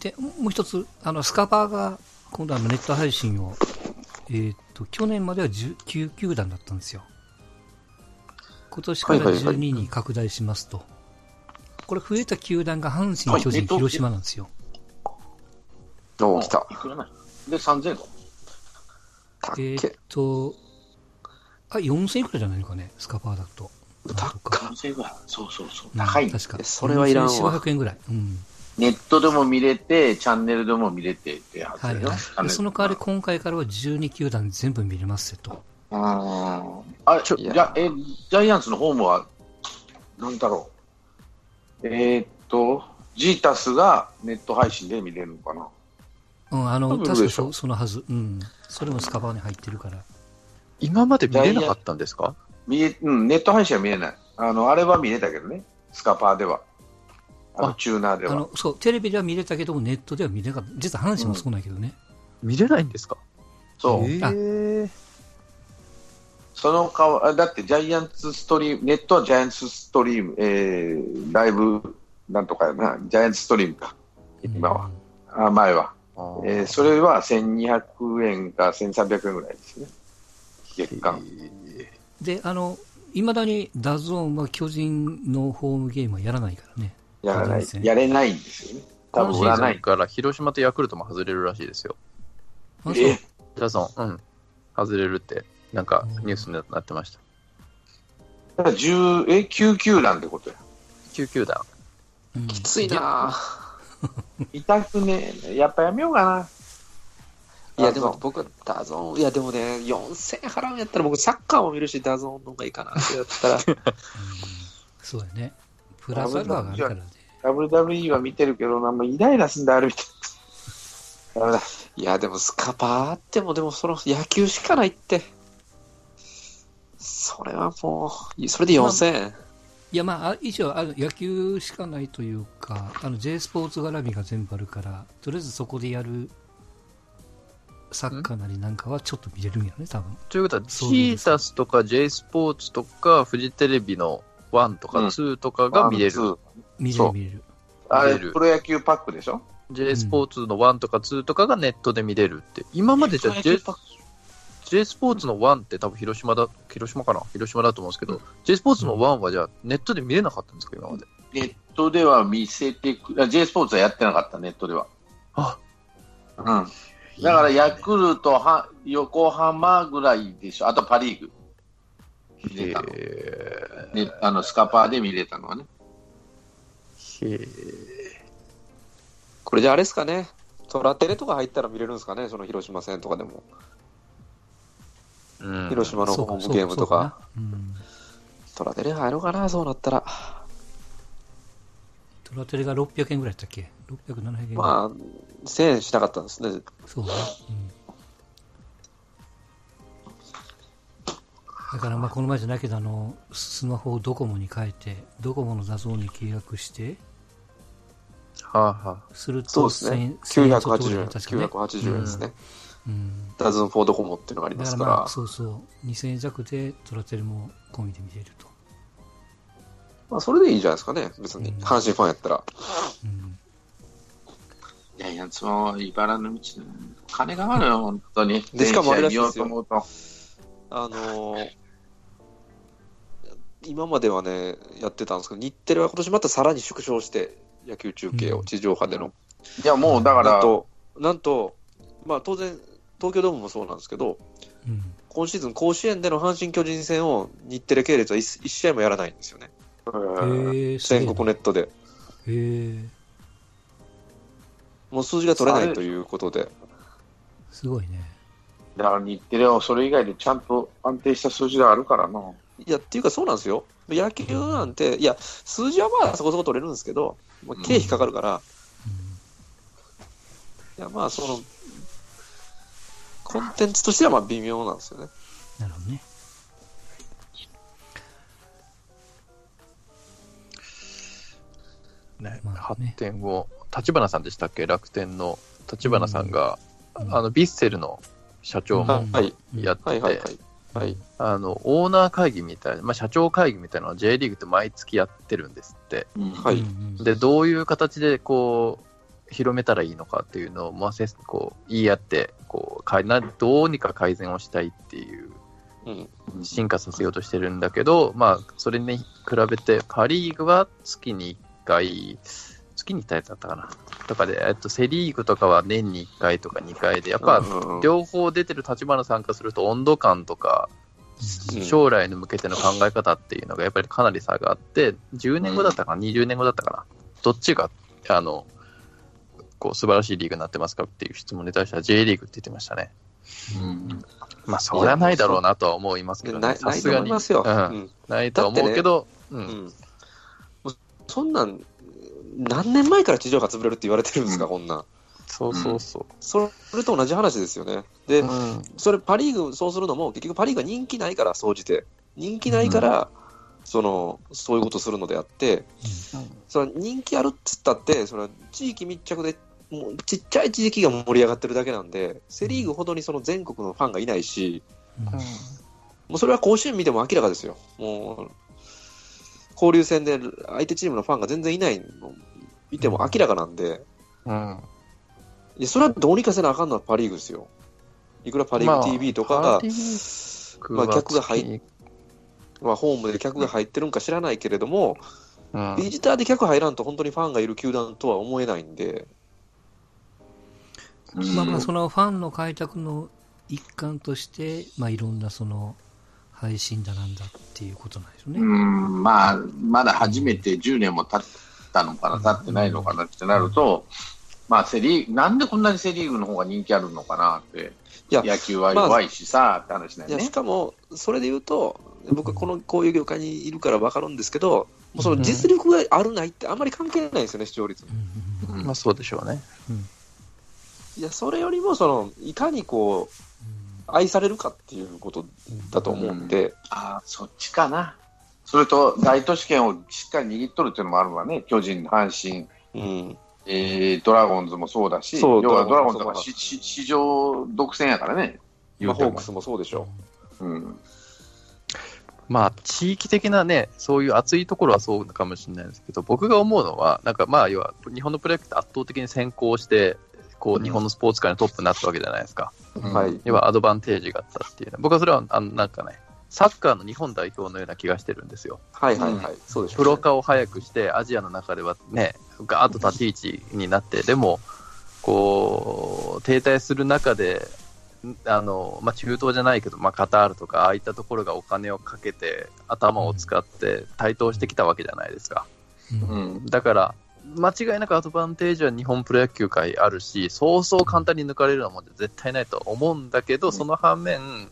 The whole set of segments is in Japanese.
で、もう一つ、あの、スカパーが、今度はネット配信を、えーっと、去年までは19球団だったんですよ。今年からはいはいはい12に拡大しますと。これ増えた球団が阪神、はい巨人、広島なんですよ。来た。で、3000円えーっけ。と、あ、4000いくらじゃないのかね、スカパーだと。なんとか4000円ぐらい。そうそうそう。うん高い。確か。それはいらんわ4500円ぐらい。うん。ネットでも見れて、チャンネルでも見れてってはいはい。でその代わり今回からは12球団全部見れますよと。ああれ、ちょじゃ、え、ジャイアンツのホームは、なんだろう。えーっと、ジータスがネット配信で見れるのかな。うん、あの、確かそそのはず。うん。それもスカパーに入ってるから。今まで見れなかったんですか？見え、うん、ネット配信は見えない。あの、あれは見れたけどね。スカパーでは。あの、あチューナーでは。あの、そう、テレビでは見れたけども、ネットでは見れなかった。実は阪神もそうなんやけどね。見れないんですか？そう。えーその顔、あだってジャイアンツストリーム、ネットはジャイアンツストリーム、えー、ライブなんとかやな、ジャイアンツストリームか、今は。あ前は。あーえーそれは1200円か1300円ぐらいですね。月間。えで、あの、いまだに DAZN は巨人のホームゲームはやらないからね。やらないやれないんですよね。多分売らない。ンから広島とヤクルトも外れるらしいですよ。え？ DAZN、うん。外れるって、なんかニュースになってました。だから10え、9球団ってことや。9球団。うんきついな 痛くねえ。やっぱやめようかな。いや、でも僕、 DAZN、いや、でもね、4000円払うんやったら僕、サッカーも見るし、 DAZN の方がいいかなってやったら、そうやね。プラスアルファがあるからね。WWE は見てるけどな、もうイライラすんだ、あれ見て。ダメだ。いや、でもスカパーあっても、でもその野球しかないって。それはもう、それで4000円。いや、まあ、あ一応あの、野球しかないというか、あの、J スポーツ絡みが全部あるから、とりあえずそこでやるサッカーなりなんかはちょっと見れるんやね、多分。ということは、そうですシータスとか J スポーツとか、フジテレビの1とかうん2とかが見れる。ワンツー見れそうる見れる。あれ、プロ野球パックでしょ？J スポーツの1とか2とかがネットで見れるって。今までじゃ J, J スポーツの1って多分広島だ、広島かな？広島だと思うんですけど、J スポーツの1はじゃあネットで見れなかったんですか今まで。ネットでは見せてく、あ J スポーツはやってなかった、ネットでは。あ、うん。だから、ヤクルト、は横浜ぐらいでしょ？あとパ・リーグ。見れたの。へね、あの、スカパーで見れたのはね。ーへこれじゃああれですかね。トラテレとか入ったら見れるんですかね、その広島戦とかでも。ーうん広島のホームゲームとか。。そうかうん。トラテレ入ろうかな、そうなったら。トラテレが600円ぐらいやったっけ ?600、700円。まあ、1000円しなかったんですね。そうね。うん。だからまあこの前じゃないけどあのスマホをドコモに変えてドコモの画像に契約してするとそうですね。1000 1000円ちょっと980円。ぐらい確かね980円ですね。うんダズンフォードコモっていうのがありだますから。からまあそうそう2000円弱でトラテレも込みで見れると、まあ、それでいいんじゃないですかね。別に。うん阪神ファンやったら。うん、ジャイアンツも茨の道、金があるよ、本当に。でしかもあれらしですよ。あのー今まではね、やってたんですけど、日テレは今年またさらに縮小して、野球中継を、うん地上波での。いや、もうだから、なんと、なんと、まあ当然、東京ドームもそうなんですけど、うん、今シーズン甲子園での阪神・巨人戦を日テレ系列は 1, 試合もやらないんですよね。全な国ネットで。もう数字が取れないということで。すごいねだから日テレはそれ以外でちゃんと安定した数字があるからな。いや、っていうかそうなんですよ。野球なんて、いや、数字はまあそこそこ取れるんですけど、まあ経費かかるから、いや、まあその、コンテンツとしてはまあ微妙なんですよね。なるほどね。ねまあね。発展後、立花さんでしたっけ？楽天の。立花さんが、うん。あの、ビッセルの社長も。やってて、はい。あの、オーナー会議みたいな、まあ、社長会議みたいなのを J リーグって毎月やってるんですって。はいで、どういう形で、こ広めたらいいのかっていうのを、まあ、せこう言い合ってこうかな、どうにか改善をしたいっていう、うん。進化させようとしてるんだけど、まあ、それに比べて、パ・リーグは月に1回、月に1回だったかな。とかで、えっと、セ・リーグとかは年に1回とか2回で、やっぱ、うん両方出てる立花参加すると温度感とか、うん将来に向けての考え方っていうのがやっぱりかなり差があって、10年後だったかな、20年後だったかな、どっちが、あの、こう、素晴らしいリーグになってますかっていう質問に対しては J リーグって言ってましたね。うんまあ、そりゃないだろうなとは思いますけどね、ないないとさすがに。思いますよ。うんうんないとは思うけど、う。うんうそんなん、何年前から地上波潰れるって言われてるんですか、うんこんなん。そうそうそそれと同じ話ですよね。で、う。うん。それパ・リーグそうするのも、結局パ・リーグは人気ないから、総じて。人気ないから、その、そういうことするのであって、それは人気あるっつったって、それは地域密着で、もうちっちゃい地域が盛り上がってるだけなんで、セ・リーグほどにその全国のファンがいないし、うんもうそれは甲子園見ても明らかですよ。もう、交流戦で相手チームのファンが全然いないの見ても明らかなんで、うん。いやそれはどうにかせなあかんのはパ・リーグですよ。いくらパ・リーグ TV とかが、まあは客が入まあ、ホームで客が入ってるんか知らないけれども、うん。ビジターで客入らんと本当にファンがいる球団とは思えないんで、まあまあ、そのファンの開拓の一環として、まあいろんなその、配信だなんだっていうことなんですよね。うんまあ、まだ初めて10年も経ったのかな、経ってないのかなってなると、まあ、セリーグ、なんでこんなにセ・リーグの方が人気あるのかなって、いや野球は弱いしさ、って話だいやしよね。かも、それで言うと、僕はこのこういう業界にいるから分かるんですけど、もうその実力があるないってあんまり関係ないんですよね、視聴率。うんうんうんまあそうでしょうね。いや、それよりもその、いかにこう、愛されるかっていうことだと思うんで、ああ、そっちかな。それと、大都市圏をしっかり握っとるっていうのもあるわね。巨人、阪神、うん、えードラゴンズもそうだし、そう要はドドラゴンズラゴンズとかしし市場独占やからね。まあ、ホークスもそうでしょうん。まあ、地域的なね、そういう熱いところはそうかもしれないですけど、僕が思うのは、なんかまあ、要は、日本のプロ野球って圧倒的に先行して、こう、日本のスポーツ界のトップになったわけじゃないですか。うんはい。要はアドバンテージがあったっていうのは僕はそれは、あの、なんかね、サッカーの日本代表のような気がしてるんですよ。はいはいはい、そうでしょうね、プロ化を早くして、アジアの中ではね、ガーッと立ち位置になって、でも、こう、停滞する中で、んあの、まあ、中東じゃないけど、まあ、カタールとか、ああいったところがお金をかけて、頭を使って台頭してきたわけじゃないですか。うんうん。だから、間違いなくアドバンテージは日本プロ野球界あるし、そうそう簡単に抜かれるようなも絶対ないと思うんだけど、その反面、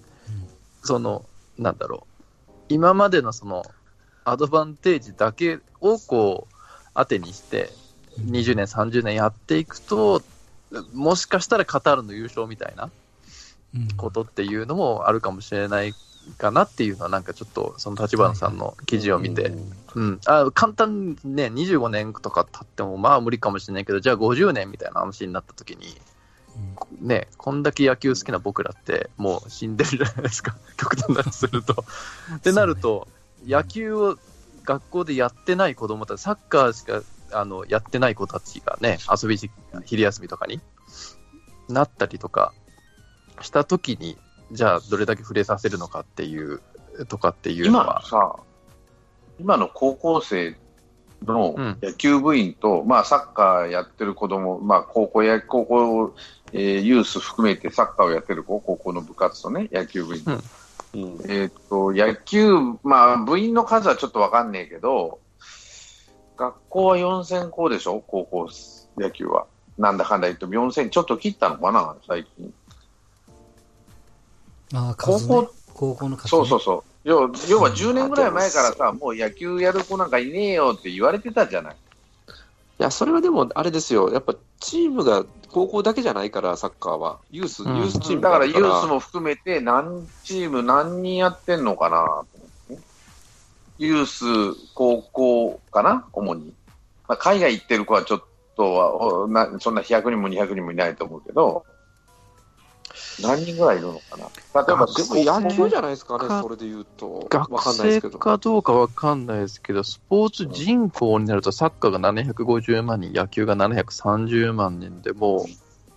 その、なんだろう、今までのその、アドバンテージだけをこう、当てにして、20年、30年やっていくと、もしかしたらカタールの優勝みたいなうん。ことっていうのもあるかもしれないかなっていうのは、なんかちょっと、その立花さんの記事を見て、うん、あ簡単にね、25年とか経っても、まあ無理かもしれないけど、じゃあ50年みたいな話になった時に、ね、こんだけ野球好きな僕らって、もう死んでるじゃないですか、極端な話すると。ってなると、野球を学校でやってない子供たち、サッカーしかあのやってない子たちがね、遊び時昼休みとかになったりとかした時に、じゃあどれだけ触れさせるのかっていう、とかっていうの今は、さ、今の高校生のうん野球部員と、まあサッカーやってる子供、まあ高校や、高校、えーユース含めてサッカーをやってる子、高校の部活とね、野球部員と。うんうんえーっと、野球、まあ部員の数はちょっとわかんねえけど、学校は4000校でしょ？高校野球は。なんだかんだ言っても4000ちょっと切ったのかな？最近。ああ、高校、高校の数ね。そうそうそう。要要は10年ぐらい前からさ、もう野球やる子なんかいねえよって言われてたじゃない。いや、それはでも、あれですよ、やっぱチームが高校だけじゃないから、サッカーは。ユース、うんユースチームだからユあるースも含めて何チーム何人やってんのかなユース、高校かな主に。まあ、海外行ってる子はちょっとは、おなそんな100人も200人もいないと思うけど、何人ぐらいいるのかな？例えば、でも野球じゃないですかね、かそれで言うと。わ学かんないです生けど。かどうかわかんないですけど、スポーツ人口になるとサッカーが750万人、野球が730万人でもう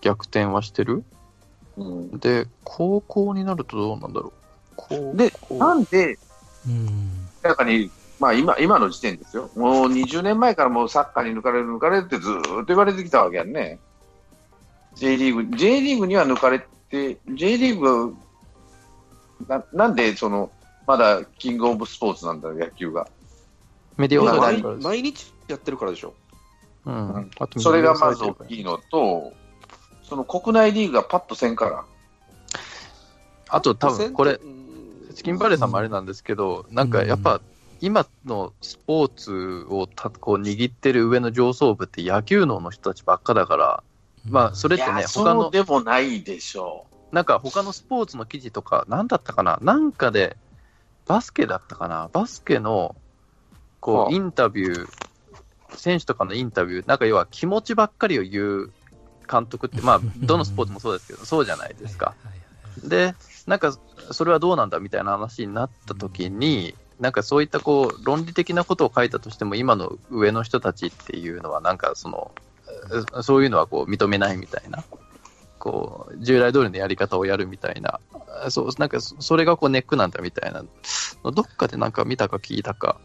逆転はしてる？うんで、高校になるとどうなんだろう？高で、校なんで、うん。なんかに、まあ今、今の時点ですよ。もう20年前からもうサッカーに抜かれる抜かれるってずーっと言われてきたわけやんね。J リーグ、J リーグには抜かれて、J リーグな、なんでその、まだキングオブスポーツなんだよ、野球が。メディア今オーダー毎毎日やってるからでしょ。うん。あとそれがまず大い。きいのと、その国内リーグがパッとせんから。あと多分これ、うんチキンバレーさんもあれなんですけど、なんかやっぱ、今のスポーツをたこう握ってる上の上層部って野球脳の人たちばっかだから、まあ、それってね、他の、でもないでしょなんか他のスポーツの記事とか、なんだったかな、なんかで、バスケだったかな、バスケの、こはあ。う、インタビュー、選手とかのインタビュー、なんか要は気持ちばっかりを言う監督って、まあ、どのスポーツもそうですけど、そうじゃないですか。で、なんか、それはどうなんだみたいな話になった時に、なんかそういったこう、論理的なことを書いたとしても、今の上の人たちっていうのは、なんかその、えそういうのはこう認めないみたいな、こう、従来通りのやり方をやるみたいな、そう、なんかそそれがこうネックなんだみたいな、どっかでなんか見たか聞いたか。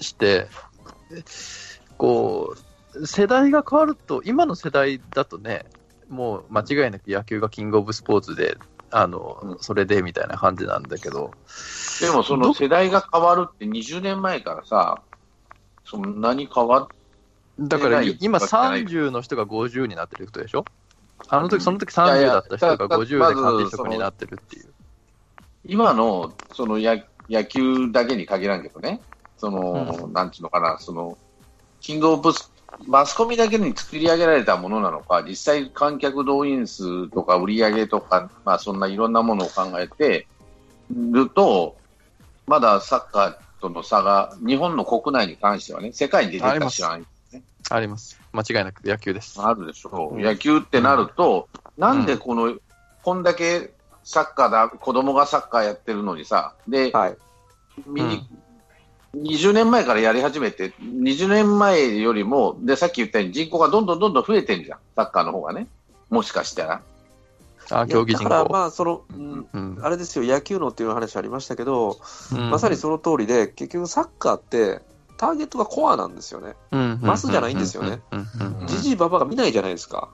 して、こう、世代が変わると、今の世代だとね、もう間違いなく野球がキングオブスポーツで、あの、うん。それでみたいな感じなんだけど、う。でもその世代が変わるって20年前からさ、そんなに変わっだから今わけじゃない30の人が50になってることでしょ？あのうん。時、その時いやい30やだった人がだだ50で管理職になってるっていう。今のそのや野球だけに限らんけどね、その、なんていうのかな、その、キングオブス、マスコミだけに作り上げられたものなのか、実際観客動員数とか売り上げとか、まあそんないろんなものを考えてると、まだサッカーとの差が、日本の国内に関してはね、世界に出てるか知らない。あります。間違いなく野球です。あるでしょう。うん野球ってなると、なんでこの、こんだけサッカーだ、子供がサッカーやってるのにさ、で、はい。見に20年前からやり始めて、20年前よりも、で、さっき言ったように人口がどんどんどんどん増えてんじゃん。サッカーの方がね。もしかしたら。あ、競技人だから口。まあ、その、うんうんあれですよ、野球のっていう話ありましたけど、うんまさにその通りで、結局サッカーって、ターゲットがコアなんですよね。マスじゃないんですよね。じじいばばが見ないじゃないですか。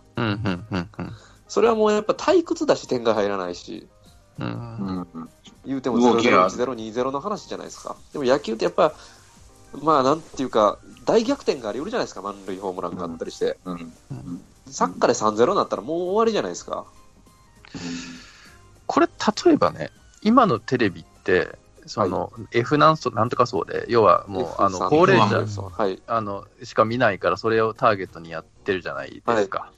それはもうやっぱ退屈だし点が入らないし。言うても動きがある0-1-0-2-0の話じゃないですか。でも野球ってやっぱ、まあなんていうか、大逆転があり得るじゃないですか、満塁ホームランがあったりして。うん。サッカーで3-0になったらもう終わりじゃないですか。これ、例えばね、今のテレビって、その、F なんそなんとかそうで、要はもう、あの、F3 高齢者 F1 はい。あのしか見ないから、それをターゲットにやってるじゃないですか。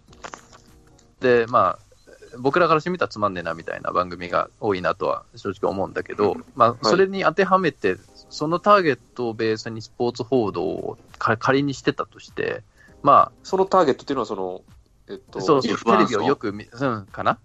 で、まあ、僕らからしてみたらつまんねえなみたいな番組が多いなとは正直思うんだけど、まあ、それに当てはめて、そのターゲットをベースにスポーツ報道をか仮にしてたとして、まそのターゲットっていうのはその、えっと、あ、そうそう、F1 テレビをよく見、うん、かな？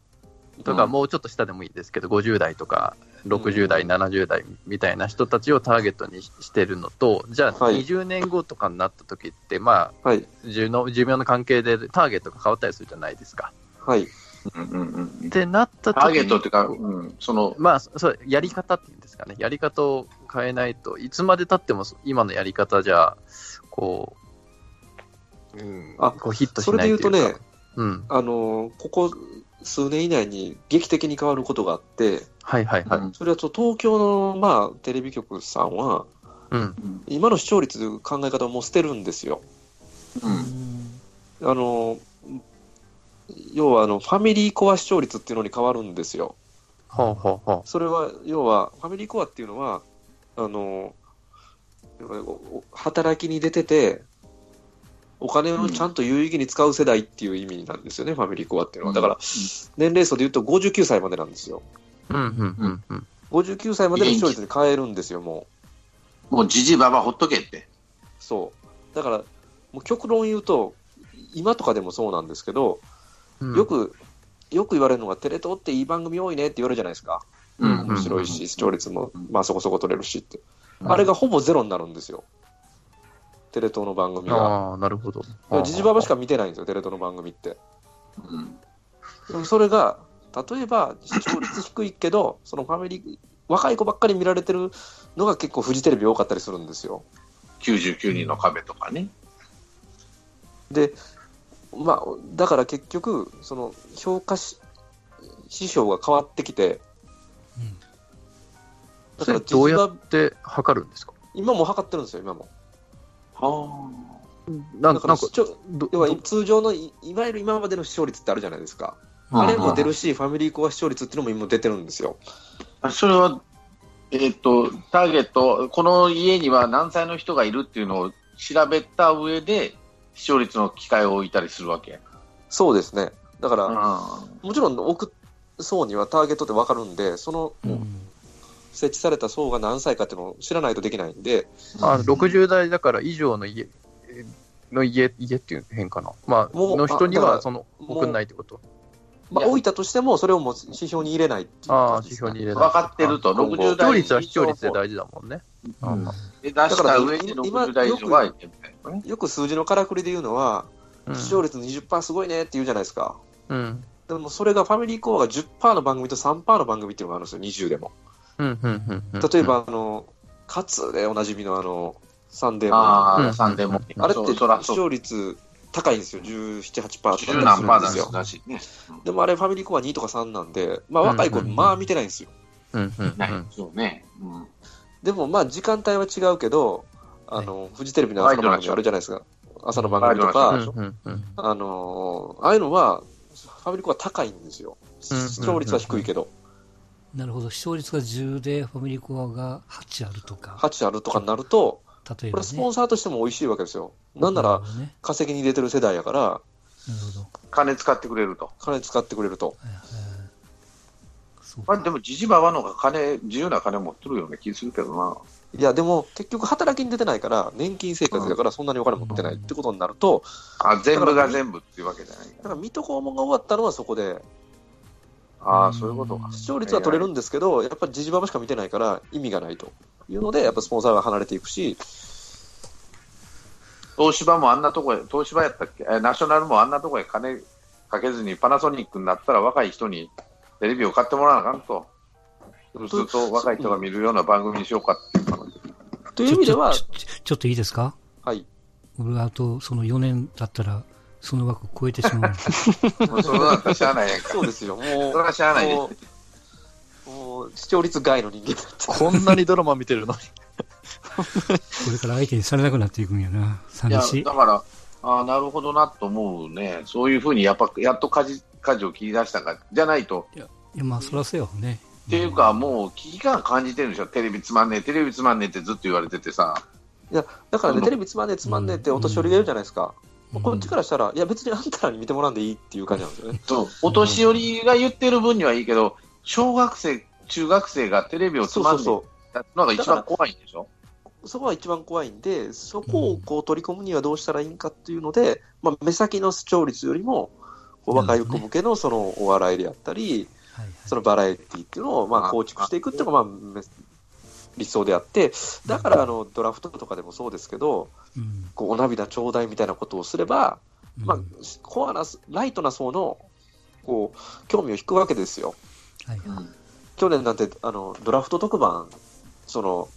とか、もうちょっと下でもいいですけど、50代とか、60代、70代みたいな人たちをターゲットにししてるのと、じゃあ、はい20年後とかになった時って、まあ、はい、寿命寿命の関係でターゲットが変わったりするじゃないですか。はい。うんうんうんってなった時にターゲットっていうか、うん、その、まあ、そう、やり方っていうんですかね。やり方を変えないといつまで経っても今のやり方じゃ、こう、うん、あこうヒットしそれないというか。で言うとね、うん。あの、ここ数年以内に劇的に変わることがあって、はいはいはい。うんそれはと東京の、まあ、テレビ局さんは、うん。今の視聴率という考え方をもう捨てるんですよ。うんあの、要はあの、ファミリーコア視聴率っていうのに変わるんですよ。ほうほうほそれは、要は、ファミリーコアっていうのは、あの、お働きに出てて、お金をちゃんと有意義に使う世代っていう意味なんですよね、ファミリーコアっていうのは。だから、年齢層で言うと59歳までなんですよ。う。うんうんうんうん。59歳までの視聴率に変えるんですよ、もう。もうじじばばほっとけって。そう。だから、もう極論言うと、今とかでもそうなんですけど、うんよ、くよく言われるのが、テレ東っていい番組多いねって言われるじゃないですか。うん面白いし、視聴率も、まあそこそこ取れるしって。うんあれがほぼゼロになるんですよ。テレ東の番組が。ああ、なるほど。ジジババしか見てないんですよ、テレ東の番組って。うんでもそれが、例えば視聴率低いけど、そのファミリー、若い子ばっかり見られてるのが結構フジテレビ多かったりするんですよ。99人の壁とかね。で、まあ、だから結局、その評価し指標が変わってきて、だそれからどうやって測るんですか？今も測ってるんですよ、今も。はなんなんか要はど通常のいいわゆる今までの視聴率ってあるじゃないですか。ああれも出るし、ファミリーコア視聴率っていうのも今出てるんですよ。あ。それは、えっ、と、ターゲット、この家には何歳の人がいるっていうのを調べた上で、視聴率の機会を置いたりするわけ。そうですね。だから、あもちろん置く層にはターゲットって分かるんで、そのうん設置された層が何歳かっていうのを知らないとできないんで、あ60代だから以上の家の家家っていう変かな、まあ、もうの人にはその送んないってこと。まあ、置いたとしても、それをもう指標に入れないっていうああ、指標に入れない。分かってると、今後60視聴代率は視聴率で大事だもんね。うん出した上で今60代以上はいけないね。よく数字のからくりで言うのは、うん視聴率20%すごいねって言うじゃないですか。うん。でもそれがファミリーコアが10%の番組と3%の番組っていうのがあるんですよ、20でも。うん。うん。うん。うん例え、ば、あの、カツでおなじみのあの、サンデーマン。ああ、うんサンデーモあれって。視聴率高いんですよ、17、8%とかだった10り何パーするんですよ。だしね。でもあれ、ファミリーコア2とか3なんで、まあ若い子、まあ見てないんですよ。うん。うん。ないそうね。うんでもまあ時間帯は違うけど、あの、フジテレビの朝の番組あるじゃないですか。朝の番組とか。あのーああいうのは、ファミリーコア高いんですよ。うん視聴率は低いけど、なるほど。視聴率が10で、ファミリーコアが8あるとか。8あるとかになると、例えばね。これスポンサーとしても美味しいわけですよ。なんなら。稼ぎに出てる世代やから、なるほど。金使ってくれると。金使ってくれると。はいはいそうかまあでも、ジジババの方が金、自由な金持ってるような気するけどな。いや、でも結局働きに出てないから、年金生活だからそんなにお金持ってないってことになると、あ、全部が全部っていうわけじゃないだから水戸黄門が終わったのはそこで、ああ、そういうことか。視聴率は取れるんですけど、やっぱりジジババしか見てないから意味がないというので、やっぱスポンサーが離れていくし、東芝もあんなとこへ、東芝やったっけ？えナショナルもあんなとこへ金かけずにパナソニックになったら若い人にテレビを買ってもらわなあかんと。ずっと若い人が見るような番組にしようかっていう。という意味ではちょ、ちょっといいですか？はい、俺があとその4年だったら、その枠超えてしまうんで もうそれだったらしゃあないやんか。そうですよ、もう、それはしゃあないもうもう視聴率外の人間だって。こんなにドラマ見てるのに。これから相手にされなくなっていくんやな。いや、寂しい。だから、ああ、なるほどなと思うね。そういうふうにやっぱ、やっと舵、舵を切り出したか。じゃないと。いや、まあ、そらそうよね。っていうか、もう危機感感じてるでしょ。テレビつまんねえ、テレビつまんねえってずっと言われててさ。いや、だからね、うんテレビつまんねえつまんねえってお年寄りがいるじゃないですか。うんこっちからしたら、いや、別にあんたらに見てもらうんでいいっていう感じなんですよね。そう。お年寄りが言ってる分にはいいけど、小学生、中学生がテレビをつまんそうそねえのが一番怖いんでしょ？う。そこが一番怖いんで、そこをこう取り込むにはどうしたらいいんかっていうので、まあ、目先の視聴率よりも、若い子向けのそのお笑いであったり、そのバラエティっていうのをまああ構築していくっていうのがまあめ理想であって、だからあのドラフトとかでもそうですけど、うんこうお涙ちょうだいみたいなことをすれば、まあうん、コアな、ライトな層のこう興味を引くわけですよ。はいはい去年なんてあのドラフト特番、その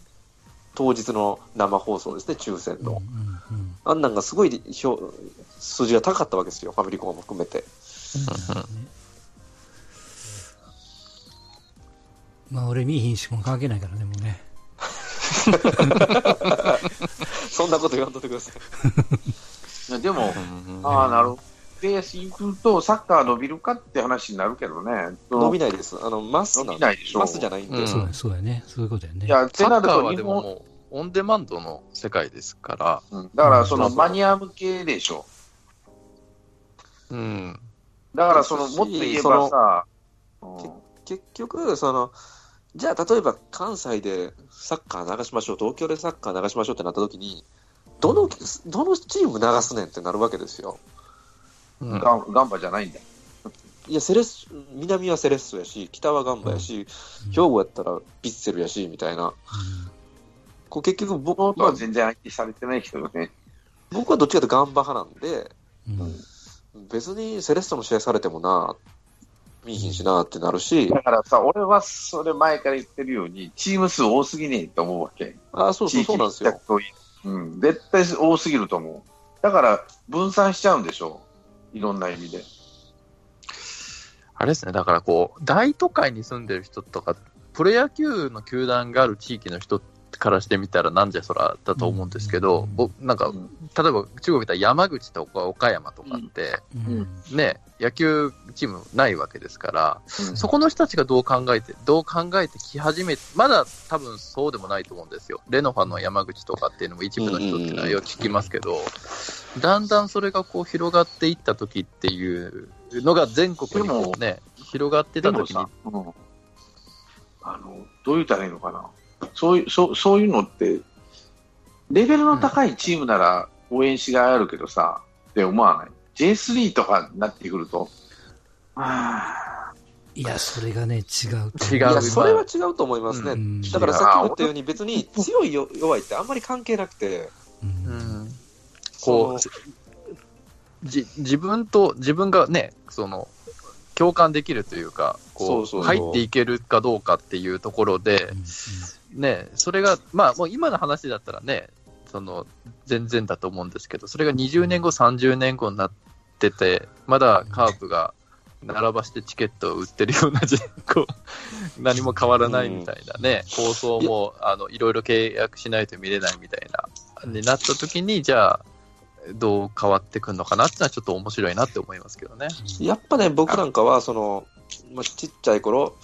当日の生放送ですね、抽選の。うんうんうんあんなんがすごい表数字が高かったわけですよ、ファミリーコアも含めて。ねまあ、俺、見いひんしも関係ないからね、もうね。そんなこと言わんとってください。でも、ああ、なるほど。で、行くと、サッカー伸びるかって話になるけどね。伸びないです。あの、マスなん伸びないでしょマスじゃないんで。うんそうやそうやね。そういうことやね。いや、ってサなるッカーはでと日本、もオンデマンドの世界ですから、うんだからそのうんマニア向けでしょ。うん。だからその、もっと言えばさ、うん結局、その、じゃあ例えば関西でサッカー流しましょう、東京でサッカー流しましょうってなった時に、どの、どのチーム流すねんってなるわけですよ。うんガンガンバじゃないんだよ。いや、セレッソ、南はセレッソやし、北はガンバやし、兵庫やったらビッセルやし、みたいな。こう結局僕弟は全然相手されてないけどね。僕はどっちかというとガンバ派なんで、うんうん別にセレッソの試合されてもな、見えひんしなってなるし、だからさ、俺はそれ前から言ってるように、チーム数多すぎねえと思うわけ。ああ、そうそう、そうなんですよ。よ。うん、絶対多すぎると思う。だから、分散しちゃうんでしょう。いろんな意味で。あれですね、だからこう、大都会に住んでる人とか、プロ野球の球団がある地域の人からしてみたらなんじゃそらだと思うんですけど、うん。僕なんか、うん。例えば中国行ったら山口とか岡山とかって、うん。ね、野球チームないわけですから、うん。そこの人たちがどう考えて、どう考えてき始め、まだ多分そうでもないと思うんですよ。レノファの山口とかっていうのも一部の人っていうのはよく聞きますけど、だんだんそれがこう広がっていった時っていうのが全国にこうね、広がってた時にあの、どう言ったらいいのかな。そういう、そうそういうのって、レベルの高いチームなら応援しがいあるけどさ、って思わない？J3 とかになってくると、あいや、それがね、違う。違う。それは違うと思いますね。うん。だからさっきも言ったように、別に強いよ弱いってあんまり関係なくて、うん。うん。こそうじ自分と、自分がね、その、共感できるというか、こう入っていけるかどうかっていうところで、ね、それが、まあ、もう今の話だったらね、その、全然だと思うんですけど、それが20年後、30年後になってて、まだカープが並ばしてチケットを売ってるようなじ、こう、何も変わらないみたいなね、放送も、あの、いろいろ契約しないと見れないみたいな、になった時に、じゃあ、どう変わってくるのかなってのはちょっと面白いなって思いますけどね。やっぱね、僕なんかは、その、まあ、ちっちゃい頃、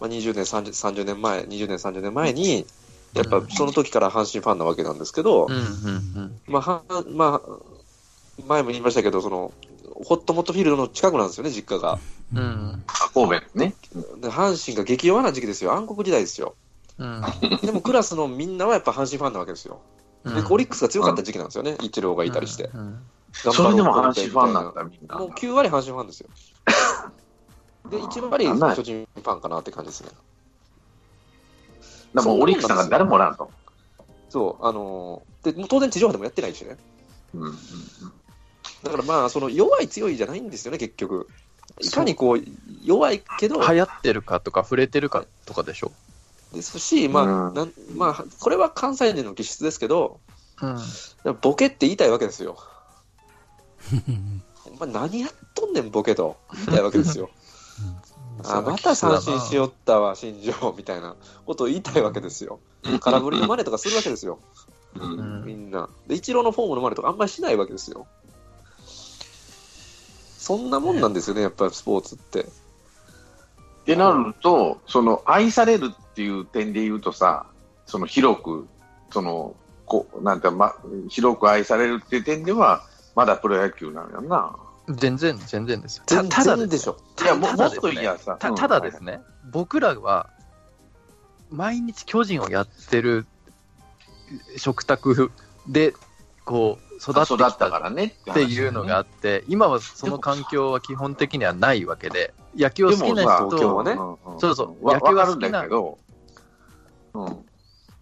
まあ、20年30、30年前、20年、30年前に、やっぱその時から阪神ファンなわけなんですけど、うん、うん、うん。まあ、はまあ、前も言いましたけど、その、ホットモットフィールドの近くなんですよね、実家が。うん、あ、神戸ね。で阪神が激弱な時期ですよ、暗黒時代ですよ。うん。でもクラスのみんなはやっぱ阪神ファンなわけですよ。で、オリックスが強かった時期なんですよね、イチローがいたりして。うんそれでも阪神ファンなんだ、みんな。もう9割阪神ファンですよ。で、1割なんなん巨人ファンかなって感じですね。だからもうオリックスなんか誰もおらんと。そう、あのーで、当然地上波でもやってないしね。うんうんだからまあ、その弱い強いじゃないんですよね、結局。いかにこう、弱いけど、流行ってるかとか触れてるかとかでしょ。ですし、まあ、うんなんまあ、これは関西人の気質ですけど、うん。ボケって言いたいわけですよ。お前何やっとんねん、ボケと。言いたいわけですよ。あ、また三振しよったわ、新庄、みたいなことを言いたいわけですよ。空振りの真似とかするわけですよ、うんみんな。で、イチローのフォームの真似とかあんまりしないわけですよ。そんなもんなんですよね、やっぱりスポーツって。ってなると、その愛されるっていう点で言うとさ、その広く、その、こう、なんて、ま、広く愛されるっていう点では、まだプロ野球なんやな。全然、全然ですよ。全たただでしょ。いや、ももっといいやさ。うん。たただですね、僕らは、毎日巨人をやってる食卓で、こう、育ってきたたからね。っていうのがあって、今はその環境は基本的にはないわけで、野球を好きな人東京はね。そうそう。わ野球は好きなだけど、うん。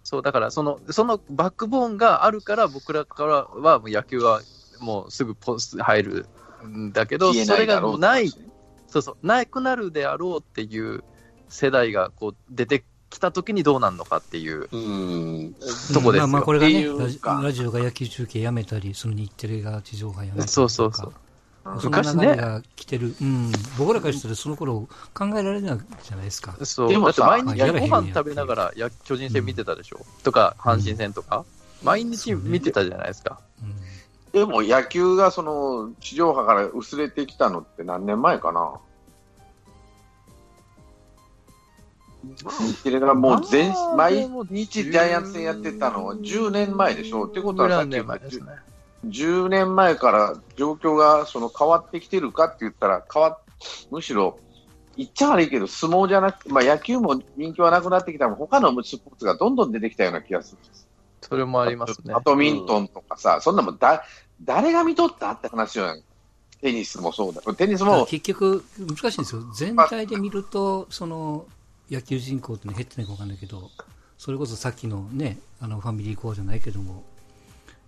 そう、だからその、そのバックボーンがあるから、僕らからはもう野球はもうすぐポス入るんだけど、それがない、そうそう、なくなるであろうっていう世代がこう出てきたときにどうなるのかっていううん。とこですよ。まあまあこれがねラジ、オが野球中継やめたり、その日テレが地上波やめたりとか。そうそうそううんその流れが来てる。うん。僕らからしたらその頃考えられないじゃないですか。そうでもさだって毎日ご飯食べながらや巨人戦見てたでしょ、とか、阪神戦とか、毎日見てたじゃないですか。うん。でも野球がその地上波から薄れてきたのって何年前かな？日テレがもう全まあ毎日ジャイアンツ戦やってたのは10年前でしょってことはさっき言ったぐらいの年前ですね。10年前から状況がその変わってきてるかって言ったら変わっむしろ言っちゃ悪いけど相撲じゃなくて、まあ、野球も人気はなくなってきたも他のスポーツがどんどん出てきたような気がする。んですそれもありますねバ。ドミントンとかさ、そんなもんだ誰が見とったって話よやん。テニスもそうだ。テニスも、結局、難しいんですよ。全体で見ると、その、野球人口って、ね、減ってないか分かんないけど、それこそさっきのね、あの、ファミリーコアじゃないけども、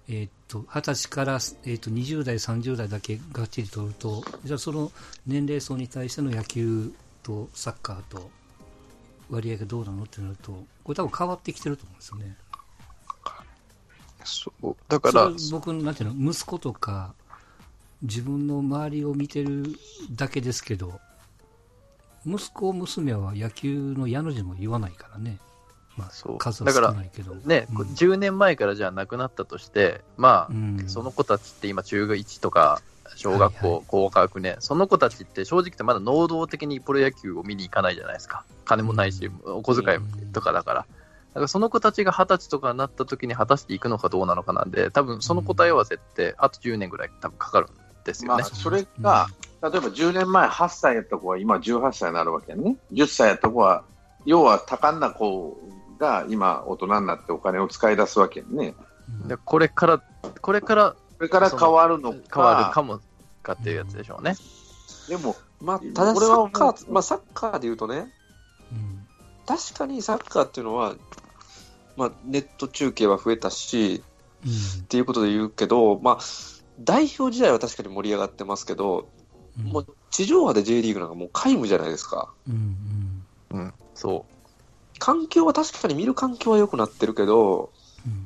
えーっと、20歳から、えーっと、20代、30代だけがっちり取ると、じゃあその年齢層に対しての野球とサッカーと割合がどうなのってなると、これ多分変わってきてると思うんですよね。そう。だから僕の、なんていうの、息子とか、自分の周りを見てるだけですけど、息子、娘は野球の矢の字も言わないからね。まあ、そう数は少ないけど。ね、うんこう10年前からじゃあ亡くなったとして、まあ、うんその子たちって今中学1とか小学校、はいはい高学年、その子たちって正直言ってまだ能動的にプロ野球を見に行かないじゃないですか。金もないし、お小遣いとかだから。だからその子たちが20歳とかになった時に果たしていくのかどうなのかなんで、多分その答え合わせってあと10年ぐらい多分かかるんですよね。まあ、それが、例えば10年前8歳やった子は今18歳になるわけやね。10歳やった子は、要は多感な子が今大人になってお金を使い出すわけやね。うんでこれから、これからこれから変わるのか。変わるかもかっていうやつでしょうね。でも、まあ、ただこれはサッカー、まあ、サッカーで言うとね、うん確かにサッカーっていうのは、まあ、ネット中継は増えたし、うんっていうことで言うけど、まあ、代表時代は確かに盛り上がってますけど、うんもう地上波で J リーグなんかもう皆無じゃないですか。うんうん、そ環境は確かに見る環境は良くなってるけど、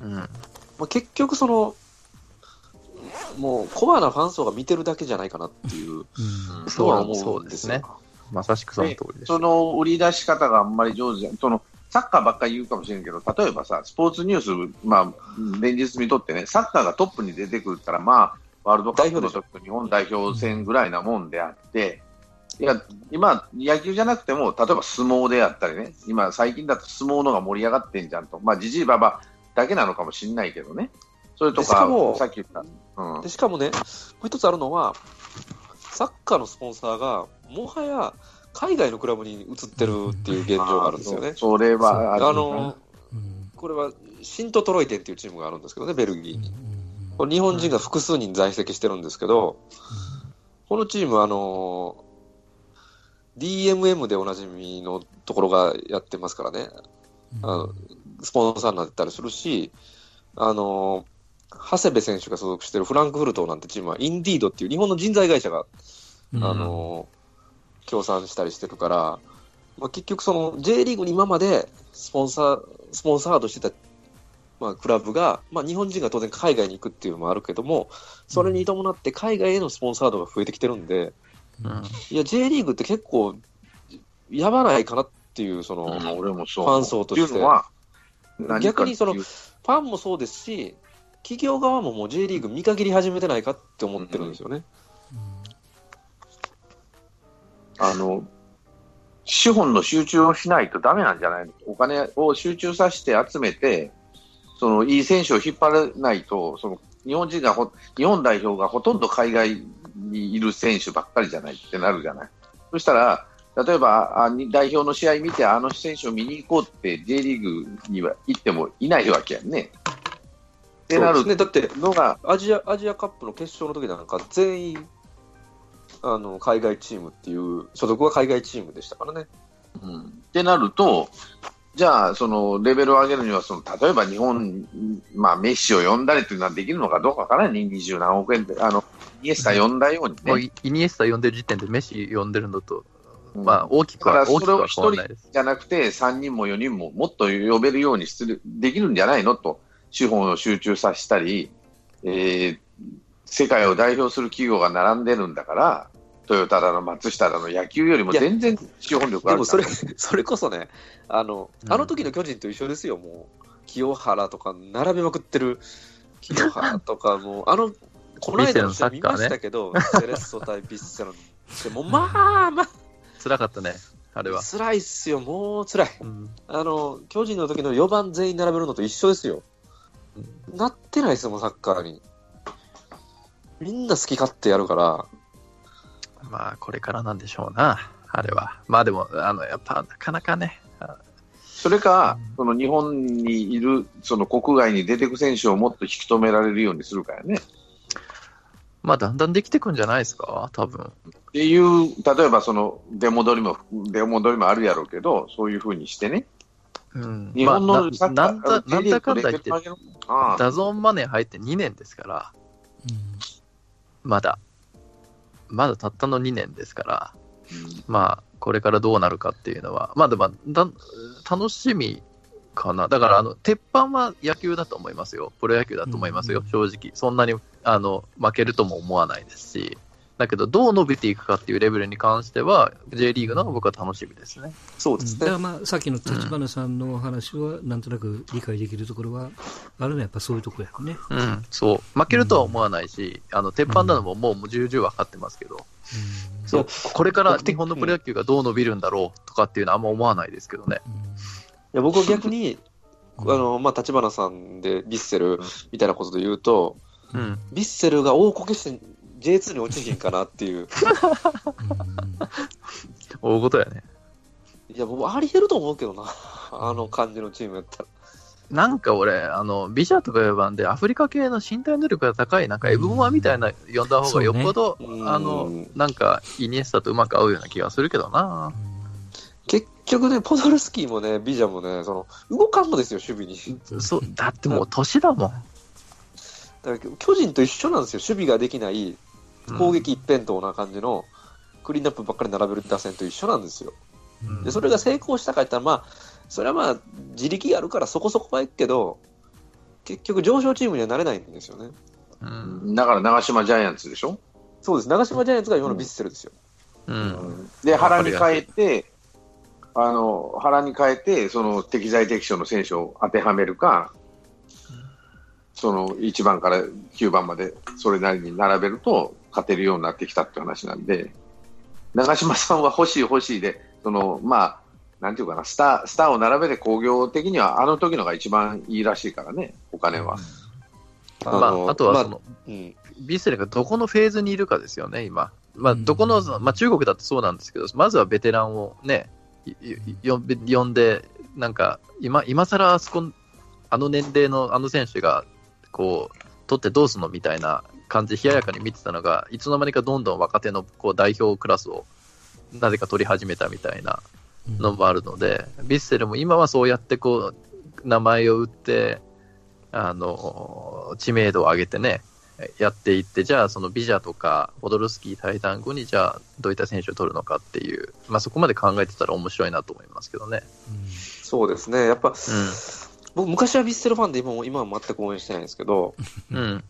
うん。まあ、結局その、もうコアなファン層が見てるだけじゃないかなっていううんのは思そううんですね。まさしくその通りです。その売り出し方があんまり上手じゃん。そのサッカーばっかり言うかもしれんけど、例えばさ、スポーツニュース、まあ、連日見とってね、サッカーがトップに出てくるったら、まあ、ワールドカップの時と日本代表戦ぐらいなもんであって、いや、今、野球じゃなくても、例えば相撲であったりね、今、最近だと相撲のが盛り上がってんじゃんと、まあ、じじいばばだけなのかもしれないけどね、それとかさっき言った、うん。で、しかもね、もう一つあるのは、サッカーのスポンサーが、もはや海外のクラブに移ってるっていう現状があるんですよね。それはる。あの、うん。これはシントトロイテンっていうチームがあるんですけどね、ベルギーうんに。これ日本人が複数人在籍してるんですけど、このチーム、あの、DMM でおなじみのところがやってますからね、うん。あのスポンサーになったりするし、あの、長谷部選手が所属しているフランクフルトなんてチームは、インディードっていう日本の人材会社が、うん。あの、協賛したりしてるから、まあ、結局その J リーグに今までスポンサー、スポンサードしてた、まあ、クラブが、まあ、日本人が当然海外に行くっていうのもあるけども、それに伴って海外へのスポンサードが増えてきてるんで、うんいや、J リーグって結構、やばないかなっていう、その、うん俺もそう。ファン層として逆にそのファンもそうですし、企業側ももう J リーグ見限り始めてないかって思ってるんですよね。あの、資本の集中をしないとダメなんじゃないの？お金を集中させて集めて、そのいい選手を引っ張らないと、その日本人がほ、日本代表がほとんど海外にいる選手ばっかりじゃないってなるじゃない？そしたら、例えばあに代表の試合見て、あの選手を見に行こうって J リーグには行ってもいないわけやんね。ってなるね、だってのが、アジアアジアカップの決勝の時なんか全員あの海外チームっていう所属は海外チームでしたからね。うんってなると、じゃあ、そのレベルを上げるにはその、例えば日本、まあ、メッシを呼んだりというのはできるのかどうかわからないね、20何億円で、あのイニエスタ呼んだようにね、もうイイニエスタ呼んでる時点でメッシ呼んでるのと、うんまあ大きくは、大きくはそれを変わらないです。じゃなくて、3人も4人ももっと呼べるようにするできるんじゃないのと、資本を集中させたり、えー世界を代表する企業が並んでるんだから、トヨタだの松下だの野球よりも全然資本力あるでもそれそれこそねあの、うん。あの時の巨人と一緒ですよ、もう。清原とか並べまくってる清原とかもう あのこの間の試合見ましたけど、セレッソ対ビッセロでも まあまあ。辛かったね、あれは。辛いっすよ、もう辛い。うん。あの、巨人の時の4番全員並べるのと一緒ですよ。なってないですよ、もうサッカーに。みんな好き勝手やるから、まあ、これからなんでしょうな、あれは。まあでも、あの、やっぱ、なかなかね、それか、その日本にいる、その国外に出てく選手をもっと引き止められるようにするからね。まあ、だんだんできてくんじゃないですか、多分。っていう、例えばその、出戻りも、出戻りもあるやろうけど、そういうふうにしてね。うん。日本まあのサッカー、ななんだ、なんだかんだ言って、ああ DAZN マネー入って2年ですから、まだ。まだたったの2年ですから、まあ、これからどうなるかっていうのは、まあでも、だ楽しみかな。だから、あの、鉄板は野球だと思いますよ。プロ野球だと思いますよ、正直。そんなに、あの、負けるとも思わないですし。だけど、どう伸びていくかっていうレベルに関しては、J リーグの方が僕は楽しみですね。うんそうですね。だからまあ、さっきの立花さんの話は、なんとなく理解できるところは、あるのはやっぱそういうところやろね。うん、そう。負けるとは思わないし、あの、鉄板なのももう重々分かってますけど、そう、これから日本のプロ野球がどう伸びるんだろうとかっていうのはあんま思わないですけどね。うんいや僕は逆に、うんあの、まあ、立花さんでヴィッセルみたいなことで言うと、うん。ヴィッセルが大こけして J2 に落ちひんかなっていう。大事やね。いや、僕あり得ると思うけどな。あの感じのチームやったら。なんか俺、あの、ビジャとか呼ばんで、アフリカ系の身体能力が高い、なんかエブモアみたいな呼んだ方がよっぽど、ねあのうん、なんか、イニエスタとうまく合うような気がするけどな。結局ね、ポドルスキーもね、ビジャもね、その、動かんのですよ、守備に。そう、だってもう年だもん。だから巨人と一緒なんですよ、守備ができない、攻撃一辺倒な感じの、クリーンナップばっかり並べる打線と一緒なんですよ。うんで、それが成功したかったら、まあ、それはまあ、自力があるからそこそこはいくけど、結局上昇チームにはなれないんですよね。うん。だから長島ジャイアンツでしょ、そうです。長島ジャイアンツが今のヴィッセルですよ。うん。で、腹に変えて、あの、腹に変えて、その適材適所の選手を当てはめるか、その1番から9番までそれなりに並べると勝てるようになってきたって話なんで、長嶋さんは欲しい欲しいで、その、まあ、なんていうかな、スター、スターを並べて工業的にはあの時のが一番いいらしいからね、お金は。まあ、あとはその、うん、ヴィッセルがどこのフェーズにいるかですよね、今。まあ、うんどこの、まあ、中国だってそうなんですけど、まずはベテランをね、呼ん呼んで、なんか、今、今更あそこ、あの年齢のあの選手が、こう、取ってどうすんのみたいな感じで冷ややかに見てたのが、いつの間にかどんどん若手のこう代表クラスをなぜか取り始めたみたいなのもあるので、ヴィッセルも今はそうやってこう、名前を打って、あの、知名度を上げてね、やっていって、じゃあそのビジャとか、ポドルスキー退団後に、じゃあどういった選手を取るのかっていう、まあそこまで考えてたら面白いなと思いますけどね。そうですね。やっぱ、う僕、昔はヴィッセルファンで今も、今は全く応援してないんですけど、ん。うん。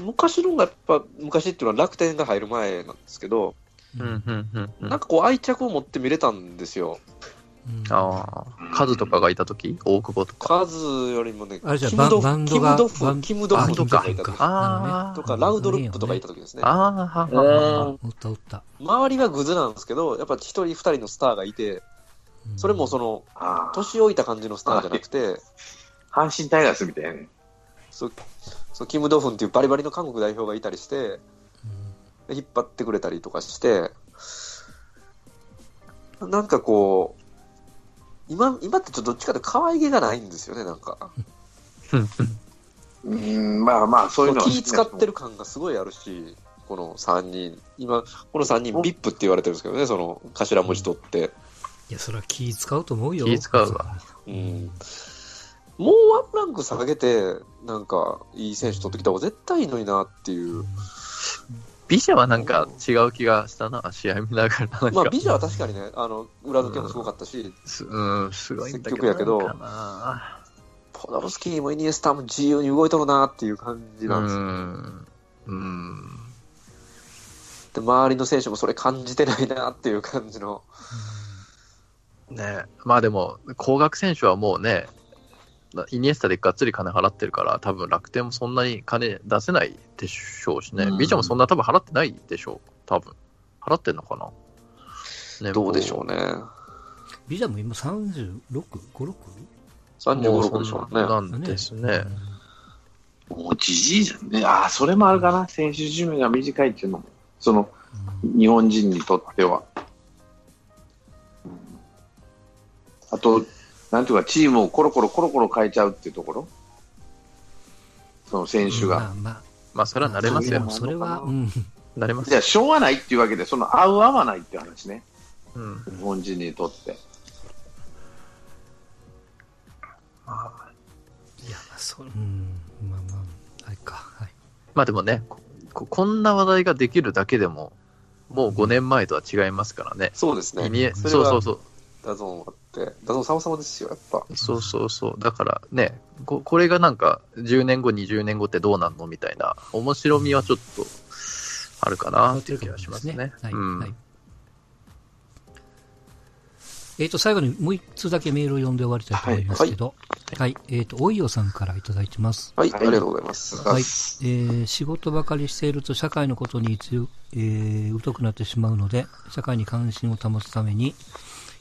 昔の方がやっぱ、昔っていうのは楽天が入る前なんですけど、うん、うん、うん。うんなんかこう愛着を持って見れたんですよ。ああ、カズとかがいたとき大久保とか。数よりもね、あれじゃあキムドバンバンドがキムドフキムドフとかがいた時ああ、とか、ラウドルップとかいた時ですね。ああ、はははおったおった。周りはグズなんですけど、やっぱ一人二人のスターがいて、それもその、ああ年老いた感じのスターじゃなくて、阪神タイガースみたいなね。そうそうキム・ドフンっていうバリバリの韓国代表がいたりして、で引っ張ってくれたりとかして、なんかこう、今今ってちょっとどっちかというと可愛げがないんですよね、なんか。うん、まあまあ、そういうのは気使ってる感がすごいあるし、この3人、今、この3人、ビップって言われてるんですけどね、その頭文字取って。いや、それは気使うと思うよ。気使うわ。うんもうワンランク下げて、なんか、いい選手取ってきた方が絶対いいのになっていう。ビジャはなんか違う気がしたな、試合見ながら。なんかまあ、ビジャーは確かにね、あの、裏抜けもすごかったし、すうん、すごいんだけど。積極やけどポダロスキーもイニエスタも自由に動いとるなっていう感じなんですよ。うん。うん。で、周りの選手もそれ感じてないなっていう感じの。ねまあでも、高額選手はもうね、イニエスタでがっつり金払ってるから、多分楽天もそんなに金出せないでしょうしね、うんビジャもそんな多分払ってないでしょう、多分払ってんのかな？ねどうでしょうね。ビザも今 36?5、6? も35、う6でしそょうね。んなんですね。もうじじいじゃんね。ああ、それもあるかな。選手寿命が短いっていうのも。その、日本人にとっては。うんあと、なんていうか、チームをコロコロコロコロ変えちゃうっていうところ？その選手が。まあまあ、まあ、それは慣れますよ。それは、うん。慣れますじゃあ、しょうがないっていうわけで、その合う合わないっていう話ね。うん。日本人にとって。いや、まあ、そう、うん。まあまあ、あれか。はい。まあでもねこ、ここんな話題ができるだけでも、もう5年前とは違いますからね。そうですね。そそうそうそう。 DAZN あって、 DAZN 様々ですよ、やっぱ。そうそうそう。だからね、ここれがなんか10年後、20年後ってどうなんのみたいな、面白みはちょっとあるかなっていう気がしますね。はい。うんはい。えっ、と、最後にもう一つだけメールを読んで終わりたいと思いますけど、はい。えっ、と、おいよさんからいただいてます。はい、はいありがとうございます。はい。えー仕事ばかりしていると社会のことに強、えー疎くなってしまうので、社会に関心を保つために、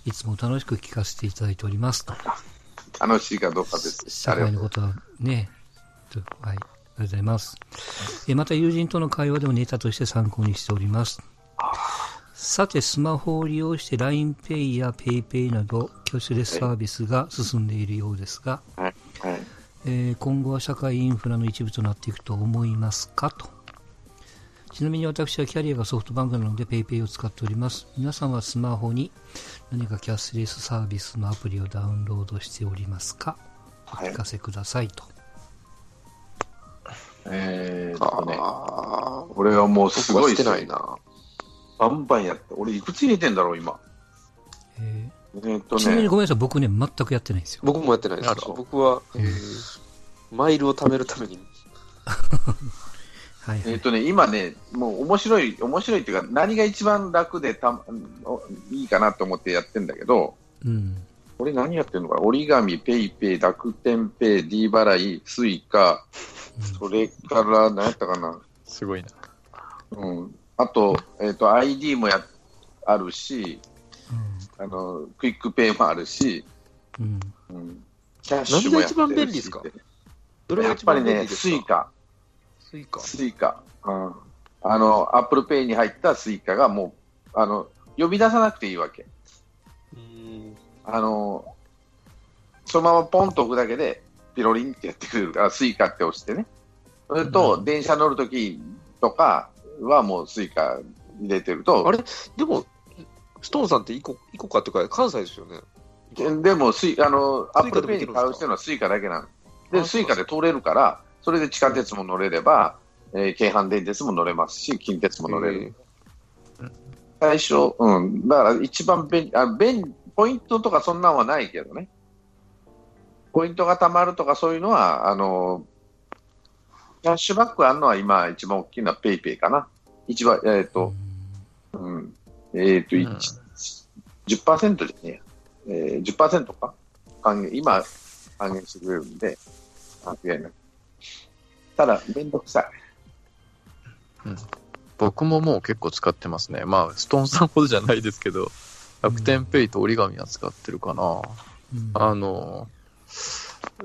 いつも楽しく聞かせていただいておりますと。楽しいかどうかです。社会のことはね、とはい、ありがとうございます。えーまた友人との会話でもネタとして参考にしております。さて、スマホを利用して LINEPay や PayPay など、キャッシュレスサービスが進んでいるようですが、はい。はい。えー今後は社会インフラの一部となっていくと思いますかと。ちなみに私はキャリアがソフトバンクなので PayPay を使っております。皆さんはスマホに何かキャッシュレスサービスのアプリをダウンロードしておりますか？おはい聞かせくださいと。えーっとね、俺はもうすごいしてないな。バンバンやって。俺いくつ入れてんだろう、今。ええーっとーちなみにね、ごめんなさい、僕ね、全くやってないんですよ。僕もやってないです僕は、うんマイルを貯めるために。はい、はいえーっ。とね、今ね、もう面白い、面白いっていうか、何が一番楽でたおいいかなと思ってやってんだけど、うん。俺何やってんのかな？折り紙、 PayPay、楽天ペイ、D 払い、 Suica、それから何やったかな？すごいな。うん。あと、えっ、と、 iD もや、あるし、あの、 QUICPay もあるし、うん。うん。 Kyash もやってるし何が一番便利ですか？どれが一やっぱりね、番便利ですか？ Suica、Suica。 Suica。うん。あの、 Apple Pay に入った Suica がもう、あの、呼び出さなくていいわけ。うんあの、そのままポンと置くだけで、ピロリンってやってくれるから、 Suica って押してね。それと、電車乗るときとかはもう Suica 入れてると、あれ？でも、ストーンさんってイコ ICOCA っていうか、関西ですよね。ででもスイ、あの、 Apple Pay に買う人のは Suica だけなの。で、あ Suica で通れるから、それで地下鉄も乗れれば、えー京阪電鉄も乗れますし、近鉄も乗れる。最初、うん、だから一番便利、あ便ポイントとかそんなんはないけどね。ポイントが貯まるとかそういうのは、あの、キャッシュバックあるのは今一番大きいのはペイペイかな。一番、えっ、と、うん、えっ、と、うん一10%じゃねえや、えー、10%か還元、今、還元してくれるんで、間違いない。ただ、めんどくさい。僕ももう結構使ってますね。まあ、ストーンさんほどじゃないですけど、楽天ペイと折り紙は使ってるかな。うんあの、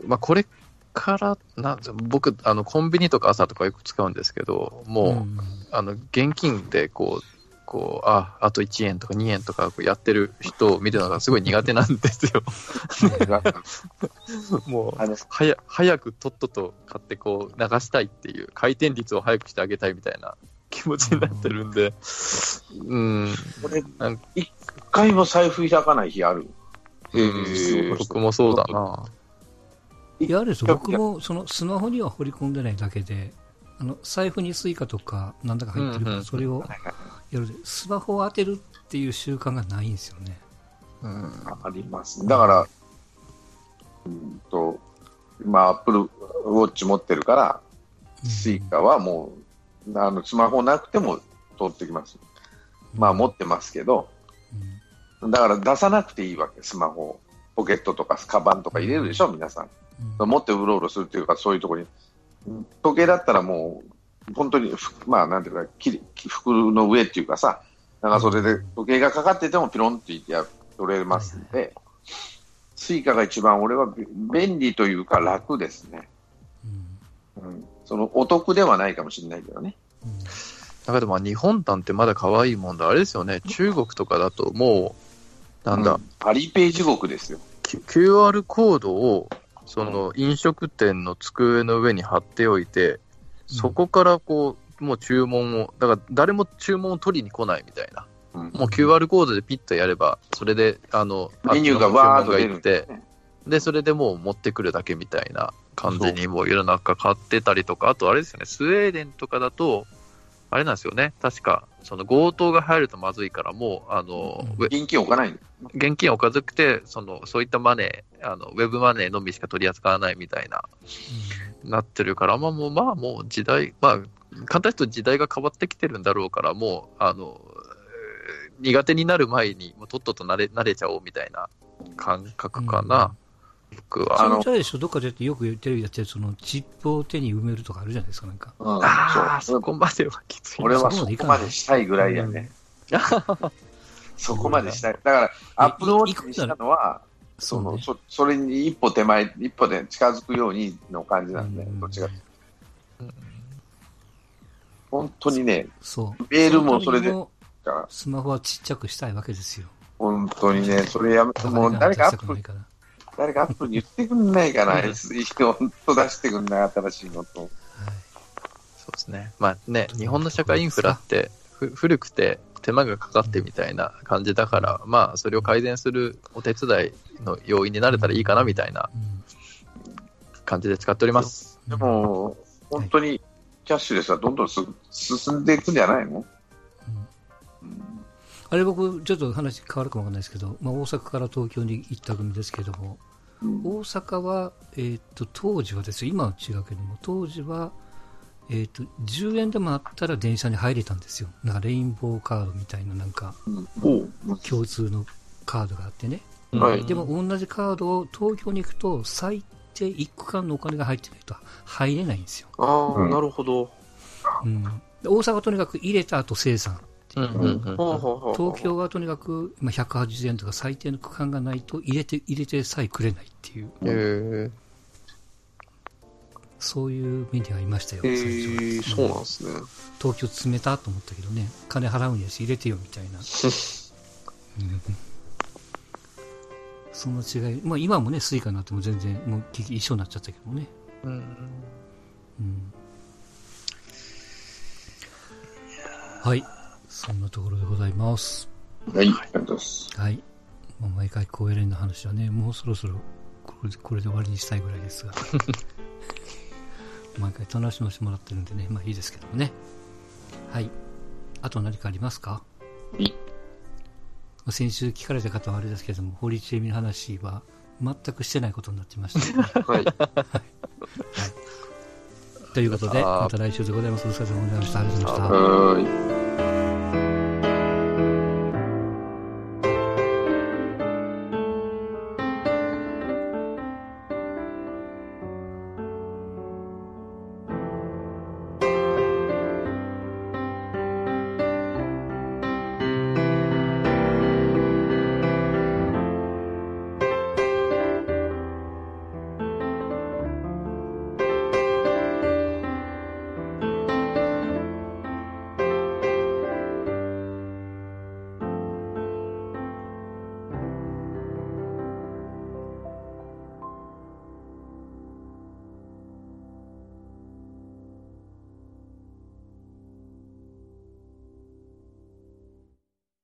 まあ、これから、なん僕、あの、コンビニとか朝とかよく使うんですけど、もう、んあの、現金でこう、こう、あ、あと1円とか2円とかこうやってる人を見るのがすごい苦手なんですよ。もう、あのはや、早くとっとと買ってこう流したいっていう、回転率を早くしてあげたいみたいな気持ちになってるんで、うん、一回も財布開かない日ある？へー僕もそうだな。いや、です。よ僕もそのスマホには掘り込んでないだけで、あの財布に Suica とかなんだか入ってるから、それをやるで、スマホを当てるっていう習慣がないんですよね。うん、あります。だから、うんと、今、 Apple Watch 持ってるから、うん Suica はもう、あの、スマホなくても通ってきます。まあ、持ってますけど、うんだから出さなくていいわけ、スマホを。ポケットとか、カバンとか入れるでしょ、皆さん。うん持ってうろうろするというか、そういうところに。うん時計だったらもう、本当にふ、まあ、なんていうか、き服の上っていうかさ、長袖で時計がかかっててもピロンっていってや取れますんで、 Suica が一番俺は便利というか楽ですね。うんうん、そのお得ではないかもしれないけどね。うんだけどまあ日本なんてまだ可愛いもんだ。あれですよね、中国とかだともう、なんだ、うんアリペイ地獄ですよ。QR コードを、その飲食店の机の上に貼っておいて、そこからこう、もう注文を、だから誰も注文を取りに来ないみたいな。うん。もう QR コードでピッとやれば、それで、あの、メニューがわーっと出て、で、それでもう持ってくるだけみたいな感じにもう世の中変わってたりとか、あとあれですよね、スウェーデンとかだと、あれなんですよね、確か、その強盗が入るとまずいから、もう、あの、現金置かないの？現金を置かずくて、その、そういったマネー、あの、ウェブマネーのみしか取り扱わないみたいな、なってるから、まあもう、まあもう時代、まあ、簡単に言うと時代が変わってきてるんだろうから、もう、あの、えー苦手になる前に、もうとっとと慣れ、慣れちゃおうみたいな感覚かな、僕は。そあのでしょ、どっかでよくテレビやってる、そのチップを手に埋めるとかあるじゃないですか、なんか。うんああ、そこまではきついな。俺はそこまでしたいぐらいやね。そこまでしたい。だから、アップルウォッチにしたのは、その、ねそそれに一歩手前、一歩で近づくようにの感じなんで、どっちが。本当にね、そう。メールもそれでスマホはちっちゃくしたいわけですよ。本当にね、それやめて、もう誰かアップ。誰かアップルに言ってくんないかな、本当出してくんない、新しいのと。はいそうですね。まあね、日本の社会インフラってふ古くて手間がかかってみたいな感じだから、まあそれを改善するお手伝いの要因になれたらいいかなみたいな感じで使っております。うん。でも、本当にキャッシュレスはどんどんす進んでいくんじゃないの？あれ僕、ちょっと話変わるかもわかんないですけど、まあ、大阪から東京に行った組ですけども、うん。大阪は、えーっと、当時はですよ、今は違うけども、当時は、えーっと、10円でもあったら電車に入れたんですよ。なんかレインボーカードみたいな、なんか、うん共通のカードがあってね。はいでも、同じカードを東京に行くと、最低1区間のお金が入ってないと入れないんですよ。ああ、うんなるほど。うん。で大阪はとにかく入れた後生産。東京はとにかく、まあ、180円とか最低の区間がないと入れて、入れてさえくれないっていう、へーそういう目にはいましたよ、え、初はそうなんですね。東京冷たと思ったけどね、金払うんやし入れてよみたいな。うんその違い、まあ今もね、スイカになっても全然、もう一緒になっちゃったけどね。うんうんはい。そんなところでございます。はい、ありがとうございます。はい。もう毎回高エレンの話はね、もうそろそろこれでこれで終わりにしたいぐらいですが。毎回楽しませてもらってるんでね、まあいいですけどもね。はい。あと何かありますか？先週聞かれた方はあれですけども、堀ちえみの話は全くしてないことになってました、はい。ということで、また来週でございます。お疲れ様でございました。ありがとうございました。はーい。